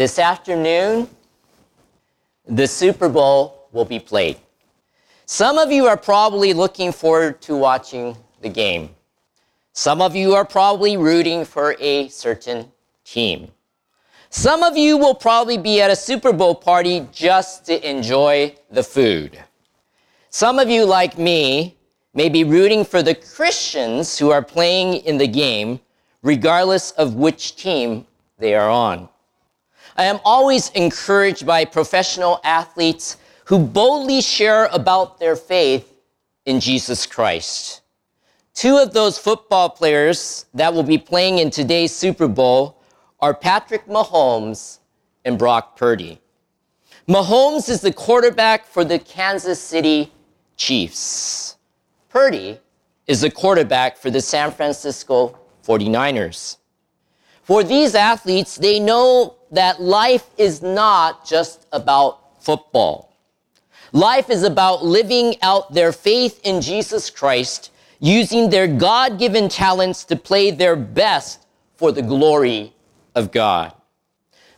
This afternoon, the Super Bowl will be played. Some of you are probably looking forward to watching the game. Some of you are probably rooting for a certain team. Some of you will probably be at a Super Bowl party just to enjoy the food. Some of you, like me, may be rooting for the Christians who are playing in the game, regardless of which team they are on. I am always encouraged by professional athletes who boldly share about their faith in Jesus Christ. Two of those football players that will be playing in today's Super Bowl are Patrick Mahomes and Brock Purdy. Mahomes is the quarterback for the Kansas City Chiefs. Purdy is the quarterback for the San Francisco 49ers. For these athletes, they know that life is not just about football. Life is about living out their faith in Jesus Christ, using their God given talents to play their best for the glory of God.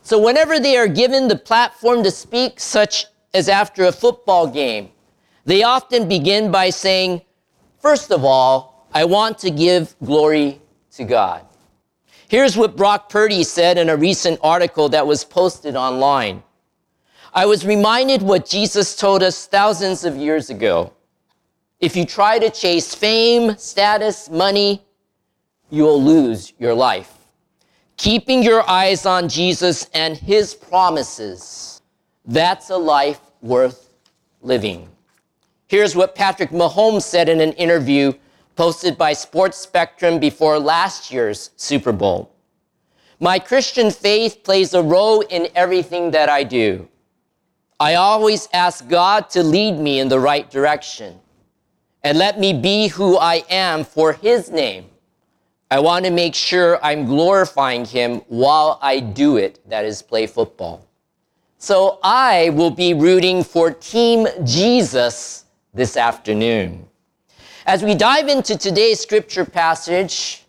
So, whenever they are given the platform to speak, such as after a football game, they often begin by saying, First of all, I want to give glory to God. Here's what Brock Purdy said in a recent article that was posted online. I was reminded what Jesus told us thousands of years ago. If you try to chase fame, status, money, you'll lose your life. Keeping your eyes on Jesus and his promises, that's a life worth living. Here's what Patrick Mahomes said in an interview posted by Sports Spectrum before last year's Super Bowl. My Christian faith plays a role in everything that I do. I always ask God to lead me in the right direction and let me be who I am for His name. I want to make sure I'm glorifying Him while I do it, that is, play football. So I will be rooting for Team Jesus this afternoon. As we dive into today's scripture passage,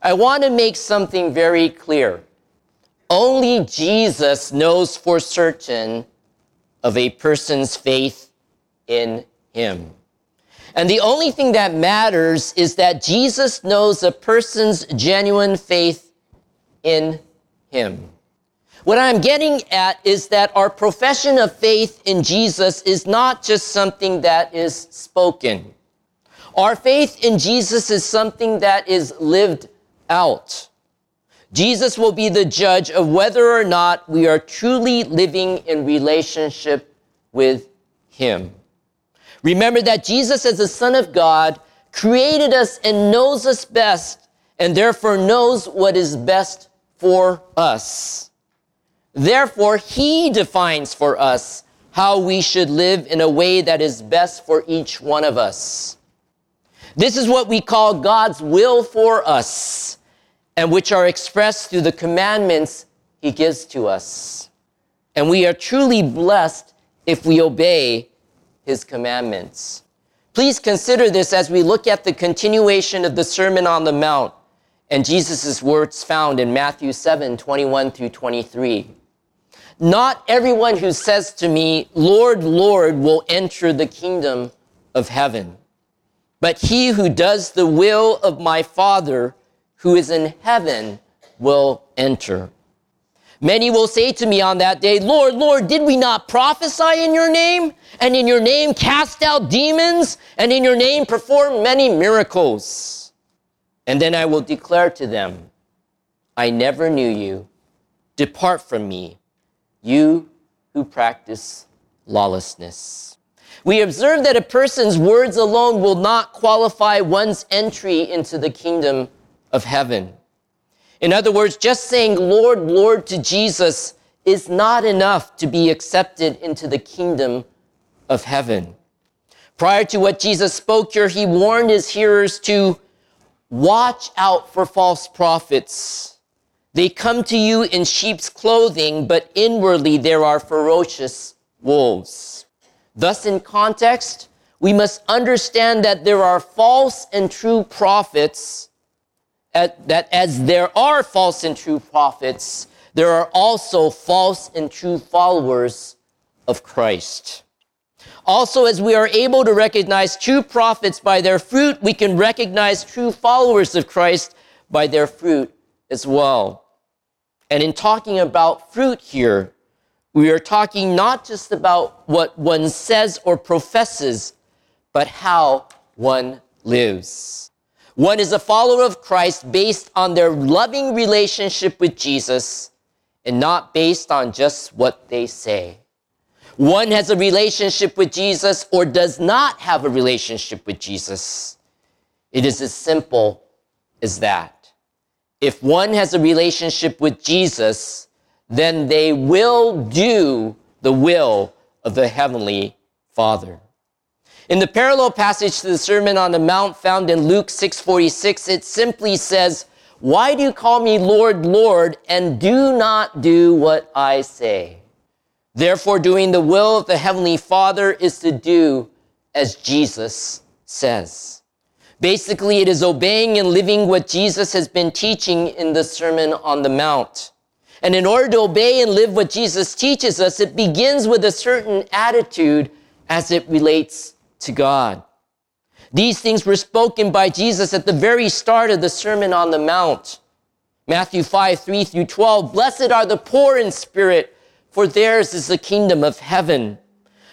I want to make something very clear. Only Jesus knows for certain of a person's faith in him. And the only thing that matters is that Jesus knows a person's genuine faith in him. What I'm getting at is that our profession of faith in Jesus is not just something that is spoken. Our faith in Jesus is something that is lived out. Jesus will be the judge of whether or not we are truly living in relationship with Him. Remember that Jesus, as the Son of God, created us and knows us best, and therefore knows what is best for us. Therefore, He defines for us how we should live in a way that is best for each one of us. This is what we call God's will for us and which are expressed through the commandments he gives to us. And we are truly blessed if we obey his commandments. Please consider this as we look at the continuation of the Sermon on the Mount and Jesus' words found in Matthew 7 21 through 23. Not everyone who says to me, Lord, Lord, will enter the kingdom of heaven, but he who does the will of my Father who is in heaven will enter. Many will say to me on that day, Lord, Lord, did we not prophesy in your name? And in your name cast out demons? And in your name perform many miracles? And then I will declare to them, I never knew you. Depart from me, you who practice lawlessness. We observe that a person's words alone will not qualify one's entry into the kingdom of heaven. In other words, just saying Lord, Lord to Jesus is not enough to be accepted into the kingdom of heaven. Prior to what Jesus spoke here, he warned his hearers to watch out for false prophets. They come to you in sheep's clothing, but inwardly there are ferocious wolves. Thus, in context, we must understand that there are false and true prophets at, that as there are false and true prophets, there are also false and true followers of Christ. Also, as we are able to recognize true prophets by their fruit, we can recognize true followers of Christ by their fruit as well. And in talking about fruit here, we are talking not just about what one says or professes, but how one lives. One is a follower of Christ based on their loving relationship with Jesus and not based on just what they say. One has a relationship with Jesus or does not have a relationship with Jesus. It is as simple as that. If one has a relationship with Jesus, then they will do the will of the Heavenly Father. In the parallel passage to the Sermon on the Mount found in Luke 6:46, it simply says, "Why do you call me Lord, Lord, and do not do what I say?" Therefore, doing the will of the Heavenly Father is to do as Jesus says. Basically, it is obeying and living what Jesus has been teaching in the Sermon on the Mount. And in order to obey and live what Jesus teaches us, it begins with a certain attitude as it relates to God. These things were spoken by Jesus at the very start of the Sermon on the Mount. Matthew 5, 3 through 12. Blessed are the poor in spirit, for theirs is the kingdom of heaven.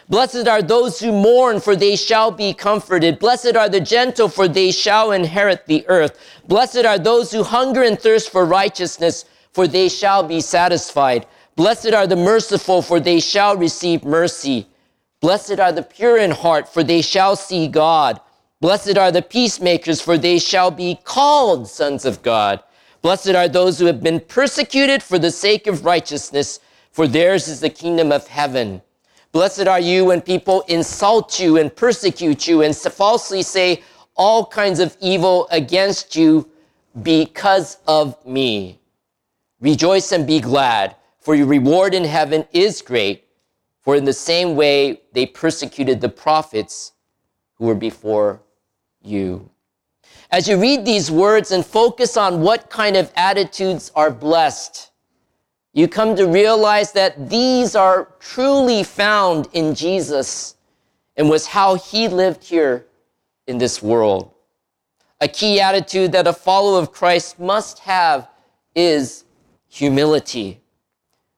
Blessed are those who mourn, for they shall be comforted. Blessed are the gentle, for they shall inherit the earth. Blessed are those who hunger and thirst for righteousness, for they shall be satisfied. Blessed are the merciful, for they shall receive mercy. Blessed are the pure in heart, for they shall see God. Blessed are the peacemakers, for they shall be called sons of God. Blessed are those who have been persecuted for the sake of righteousness, for theirs is the kingdom of heaven. Blessed are you when people insult you and persecute you and falsely say all kinds of evil against you because of me. Rejoice and be glad, for your reward in heaven is great. For in the same way they persecuted the prophets who were before you. As you read these words and focus on what kind of attitudes are blessed, you come to realize that these are truly found in Jesus and was how he lived here in this world. A key attitude that a follower of Christ must have is humility.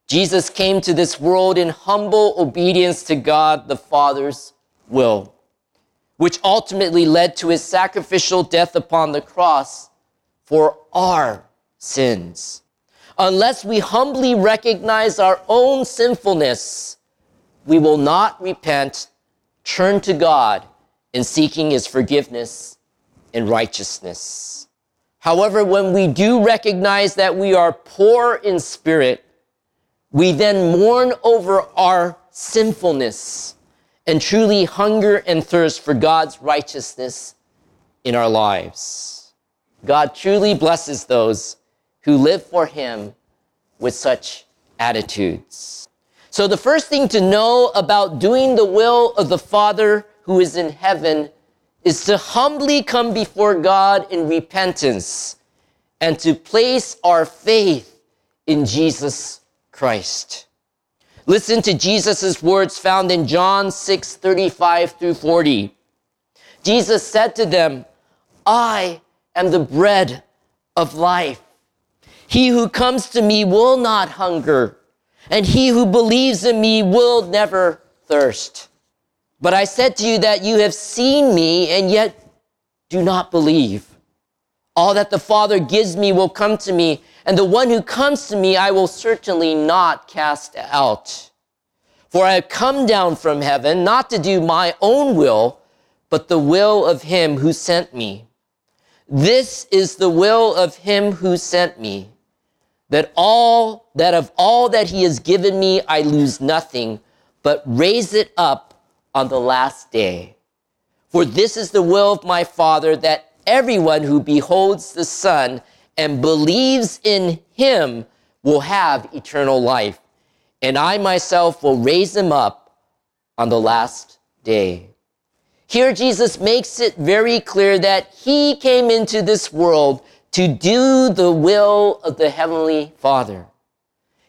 Jesus came to this world in humble obedience to God the Father's will, which ultimately led to his sacrificial death upon the cross for our sins. Unless we humbly recognize our own sinfulness, we will not repent, turn to God in seeking his forgiveness and righteousness. However, when we do recognize that we are poor in spirit, we then mourn over our sinfulness and truly hunger and thirst for God's righteousness in our lives. God truly blesses those who live for Him with such attitudes. So, the first thing to know about doing the will of the Father who is in heaven is to humbly come before God in repentance and to place our faith in Jesus Christ. Listen to Jesus' words found in John 6 35 through 40. Jesus said to them, I am the bread of life. He who comes to me will not hunger, and he who believes in me will never thirst. But I said to you that you have seen me and yet do not believe. All that the Father gives me will come to me, and the one who comes to me I will certainly not cast out. For I have come down from heaven not to do my own will, but the will of him who sent me. This is the will of him who sent me, that all, that of all that he has given me I lose nothing, but raise it up on the last day. For this is the will of my Father that everyone who beholds the Son and believes in him will have eternal life, and I myself will raise him up on the last day. Here, Jesus makes it very clear that he came into this world to do the will of the Heavenly Father.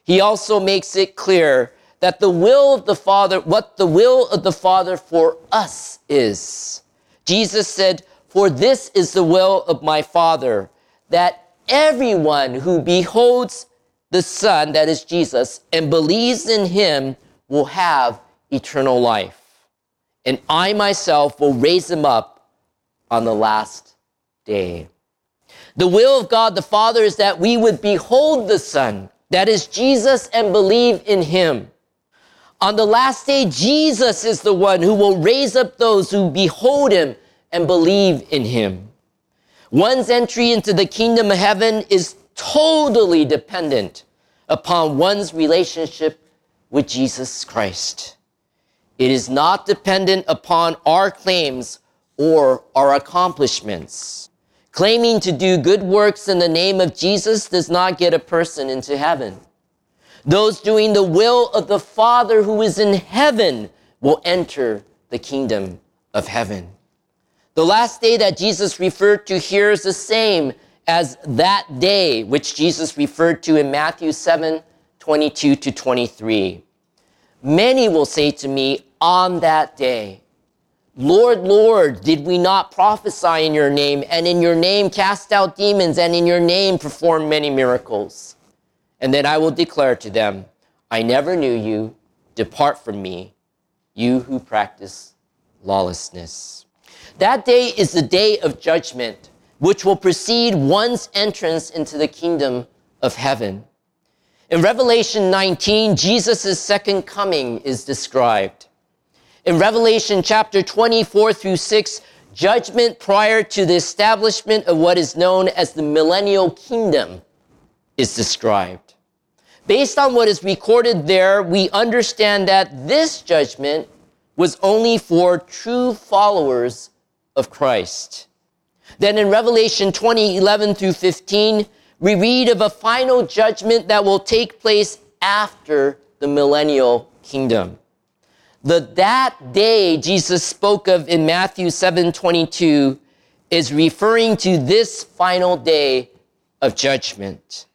he also makes it clear that the will of the Father, what the will of the Father for us is. Jesus said, For this is the will of my Father, that everyone who beholds the Son, that is Jesus, and believes in him will have eternal life. And I myself will raise him up on the last day. The will of God the Father is that we would behold the Son, that is Jesus, and believe in him. On the last day, Jesus is the one who will raise up those who behold him and believe in him. One's entry into the kingdom of heaven is totally dependent upon one's relationship with Jesus Christ. It is not dependent upon our claims or our accomplishments. Claiming to do good works in the name of Jesus does not get a person into heaven. Those doing the will of the Father who is in heaven will enter the kingdom of heaven. The last day that Jesus referred to here is the same as that day which Jesus referred to in Matthew 7 22 to 23. Many will say to me on that day, Lord, Lord, did we not prophesy in your name, and in your name cast out demons, and in your name perform many miracles? And then I will declare to them, I never knew you. Depart from me, you who practice lawlessness. That day is the day of judgment, which will precede one's entrance into the kingdom of heaven. In Revelation 19, Jesus' second coming is described. In Revelation chapter 24 through 6, judgment prior to the establishment of what is known as the millennial kingdom is described. Based on what is recorded there, we understand that this judgment was only for true followers of Christ. Then in Revelation 20, 11 through 15, we read of a final judgment that will take place after the millennial kingdom. The that day Jesus spoke of in Matthew 7, 22 is referring to this final day of judgment.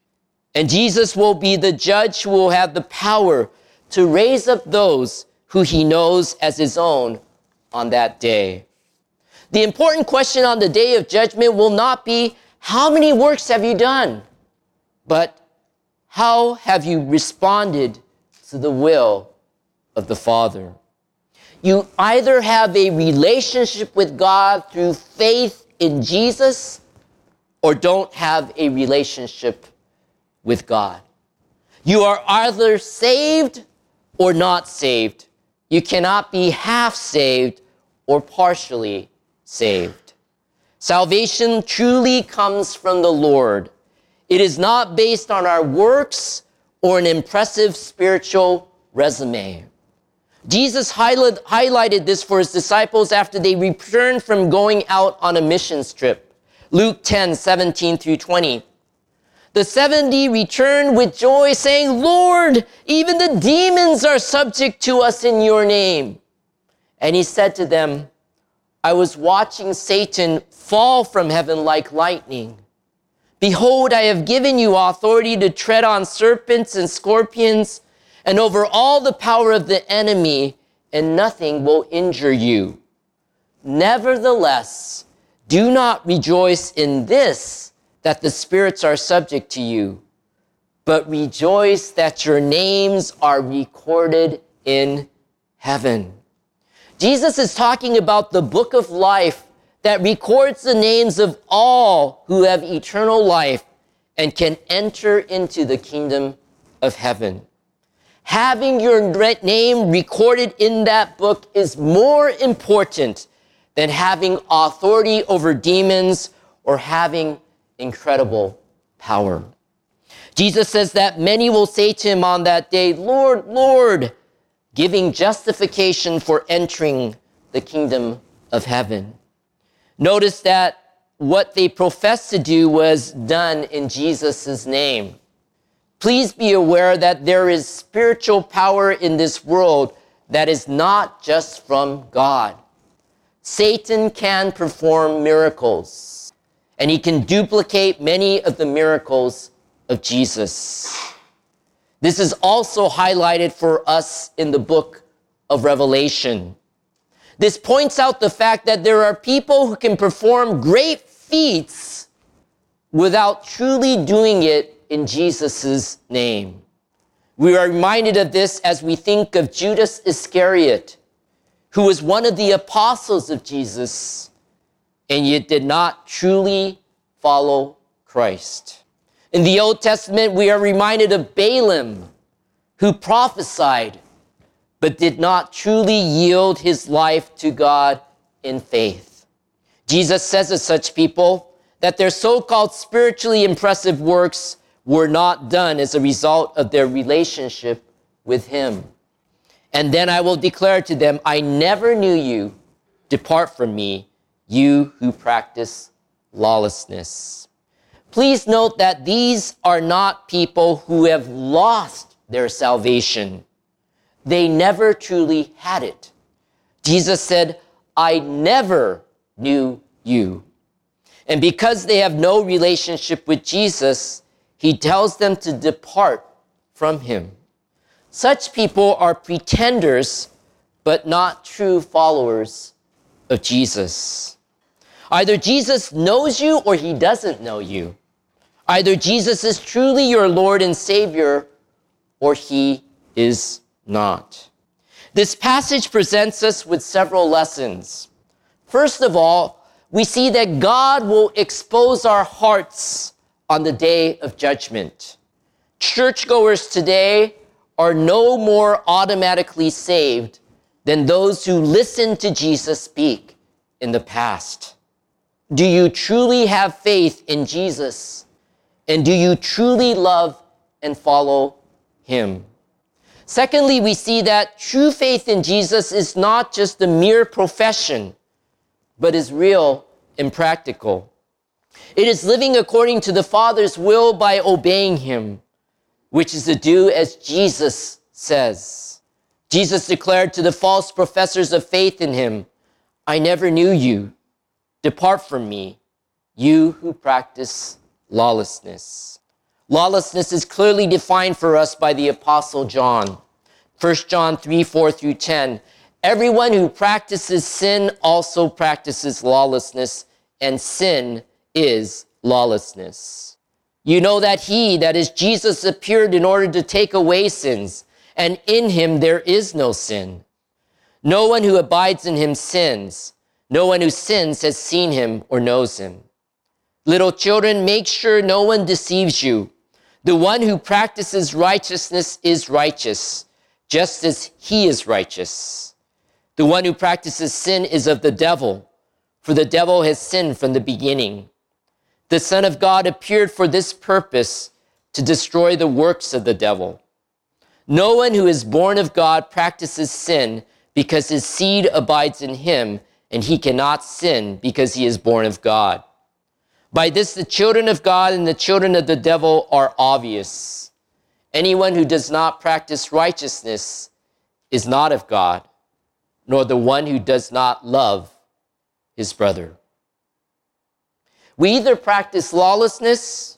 And Jesus will be the judge who will have the power to raise up those who he knows as his own on that day. The important question on the day of judgment will not be, how many works have you done? But how have you responded to the will of the Father? You either have a relationship with God through faith in Jesus or don't have a relationship with God. You are either saved or not saved. You cannot be half saved or partially saved. Salvation truly comes from the Lord. It is not based on our works or an impressive spiritual resume. Jesus highlight, highlighted this for his disciples after they returned from going out on a mission trip. Luke 10, 17 through 20. The 70 returned with joy, saying, Lord, even the demons are subject to us in your name. And he said to them, I was watching Satan fall from heaven like lightning. Behold, I have given you authority to tread on serpents and scorpions and over all the power of the enemy, and nothing will injure you. Nevertheless, do not rejoice in this, that the spirits are subject to you, but rejoice that your names are recorded in heaven. Jesus is talking about the book of life that records the names of all who have eternal life and can enter into the kingdom of heaven. Having your name recorded in that book is more important than having authority over demons or having incredible power. Jesus says that many will say to him on that day, Lord, Lord, giving justification for entering the kingdom of heaven. Notice that what they professed to do was done in Jesus' name. Please be aware that there is spiritual power in this world that is not just from God. Satan can perform miracles, and he can duplicate many of the miracles of Jesus. This is also highlighted for us in the book of Revelation. This points out the fact that there are people who can perform great feats without truly doing it in Jesus' name. We are reminded of this as we think of Judas Iscariot, who was one of the apostles of Jesus and yet did not truly follow Christ. In the Old Testament, we are reminded of Balaam, who prophesied but did not truly yield his life to God in faith. Jesus says of such people that their so called spiritually impressive works were not done as a result of their relationship with Him. And then I will declare to them, I never knew you. Depart from me, you who practice lawlessness. Please note that these are not people who have lost their salvation. They never truly had it. Jesus said, I never knew you. And because they have no relationship with Jesus, he tells them to depart from him. Such people are pretenders, but not true followers of Jesus. Either Jesus knows you or he doesn't know you. Either Jesus is truly your Lord and Savior or he is not. This passage presents us with several lessons. First of all, we see that God will expose our hearts on the day of judgment. Churchgoers today are no more automatically saved than those who listened to Jesus speak in the past. Do you truly have faith in Jesus? And do you truly love and follow him? Secondly, we see that true faith in Jesus is not just a mere profession, but is real and practical. It is living according to the Father's will by obeying Him, which is to do as Jesus says. Jesus declared to the false professors of faith in Him, I never knew you. Depart from me, you who practice lawlessness. Lawlessness is clearly defined for us by the Apostle John. 1 John 3 4 through 10. Everyone who practices sin also practices lawlessness, and sin is lawlessness. You know that he, that is Jesus, appeared in order to take away sins, and in him there is no sin. No one who abides in him sins. No one who sins has seen him or knows him. Little children, make sure no one deceives you. The one who practices righteousness is righteous, just as he is righteous. The one who practices sin is of the devil, for the devil has sinned from the beginning. The Son of God appeared for this purpose to destroy the works of the devil. No one who is born of God practices sin because his seed abides in him, and he cannot sin because he is born of God. By this, the children of God and the children of the devil are obvious. Anyone who does not practice righteousness is not of God, nor the one who does not love his brother. We either practice lawlessness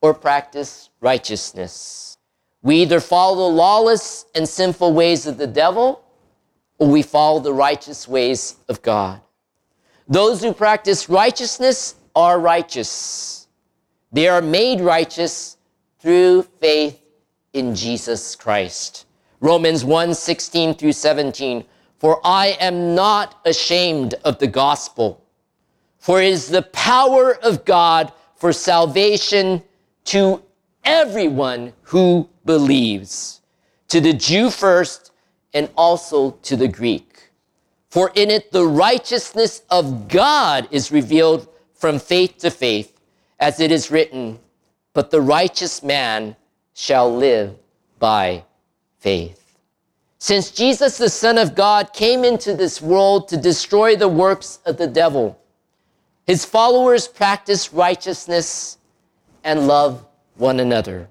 or practice righteousness. We either follow the lawless and sinful ways of the devil we follow the righteous ways of God. Those who practice righteousness are righteous. They are made righteous through faith in Jesus Christ. Romans 1 16 through 17. For I am not ashamed of the gospel, for it is the power of God for salvation to everyone who believes, to the Jew first and also to the Greek. For in it the righteousness of God is revealed from faith to faith, as it is written, But the righteous man shall live by faith. Since Jesus, the Son of God, came into this world to destroy the works of the devil, his followers practice righteousness and love one another.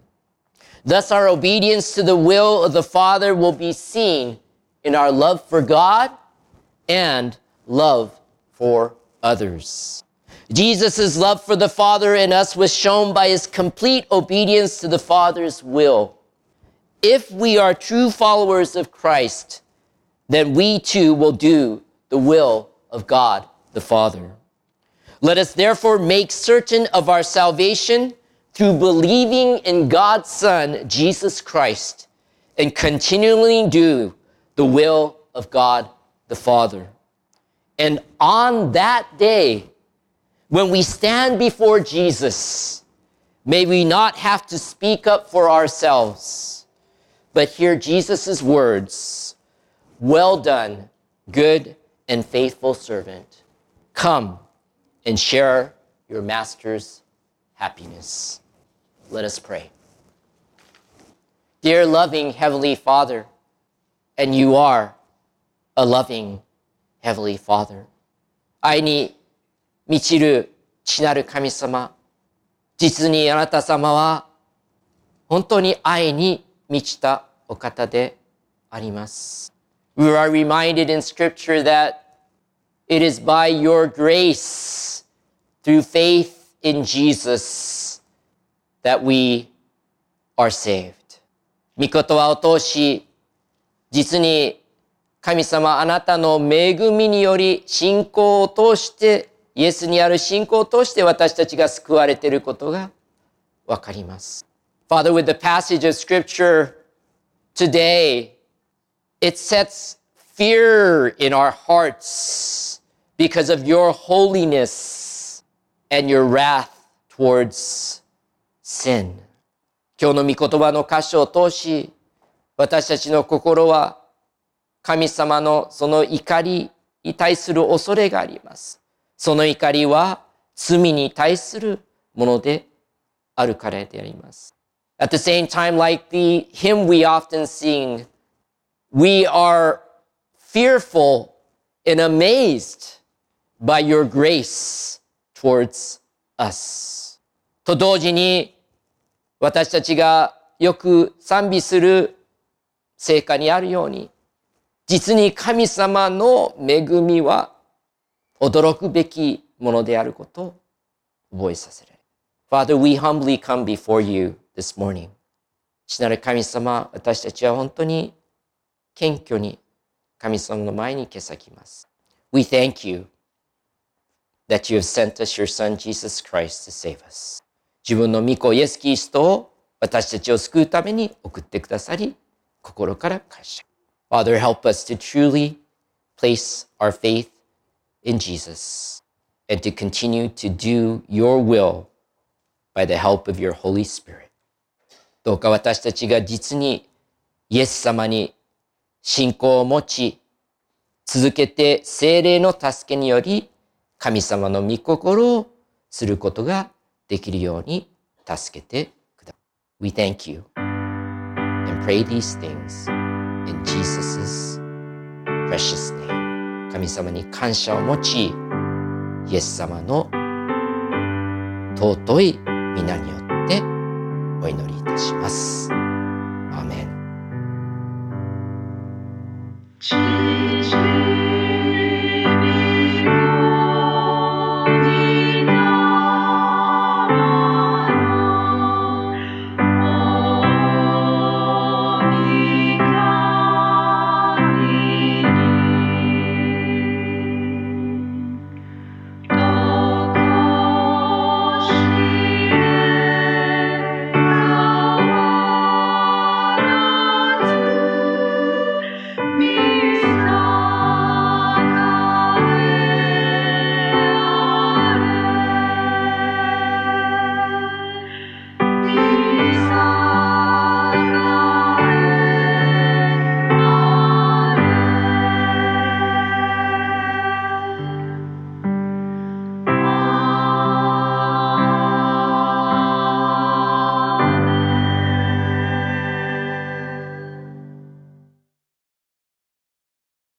Thus, our obedience to the will of the Father will be seen in our love for God and love for others. Jesus' love for the Father and us was shown by his complete obedience to the Father's will if we are true followers of Christ, then we too will do the will of God the Father. Let us therefore make certain of our salvation through believing in God's Son, Jesus Christ, and continually do the will of God the Father. And on that day, when we stand before Jesus, may we not have to speak up for ourselves, but hear Jesus' words Well done, good and faithful servant. Come and share your master's happiness. Let us pray. Dear loving Heavenly Father, and you are a loving Heavenly Father. 愛に満ちる父なる神様。実にあなた様は本当に愛に満ちたお方であります。We are reminded in scripture that it is by your grace through faith in Jesus that we are saved. 御言葉を通し、実に神様あなたの恵みにより信仰を通して、イエスにある信仰を通して私たちが救われていることがわかります。Father, with the passage of scripture today, it sets fear in our hearts because of your holiness and your wrath towards sin. 今日の御言葉の箇所を通し、私たちの心は神様のその怒りに対する恐れがあります。その怒りは罪に対するものであるからであります。At the same time, like the hymn we often sing, we are fearful and amazed by your grace towards us. と同時に私たちがよく賛美する成果にあるように実に神様の恵みは驚くべきものであることを覚えさせられる。Father, we humbly come before you this morning. 父なる神様、私たちは本当に謙虚に神様の前に消さきます。We thank you that you have sent us your son Jesus Christ to save us. 自分の御子イエス・キリストを私たちを救うために送ってくださり、心から感謝。Father, help us to truly place our faith in Jesus and to continue to do your will by the help of your Holy Spirit. どうか私たちが実にイエス様に信仰を持ち、続けて精霊の助けにより神様の御心をすることができるように助けてください。We thank you and pray these things in Jesus' precious name 神様に感謝を持ちイエス様の尊い皆によってお祈りいたします。アメン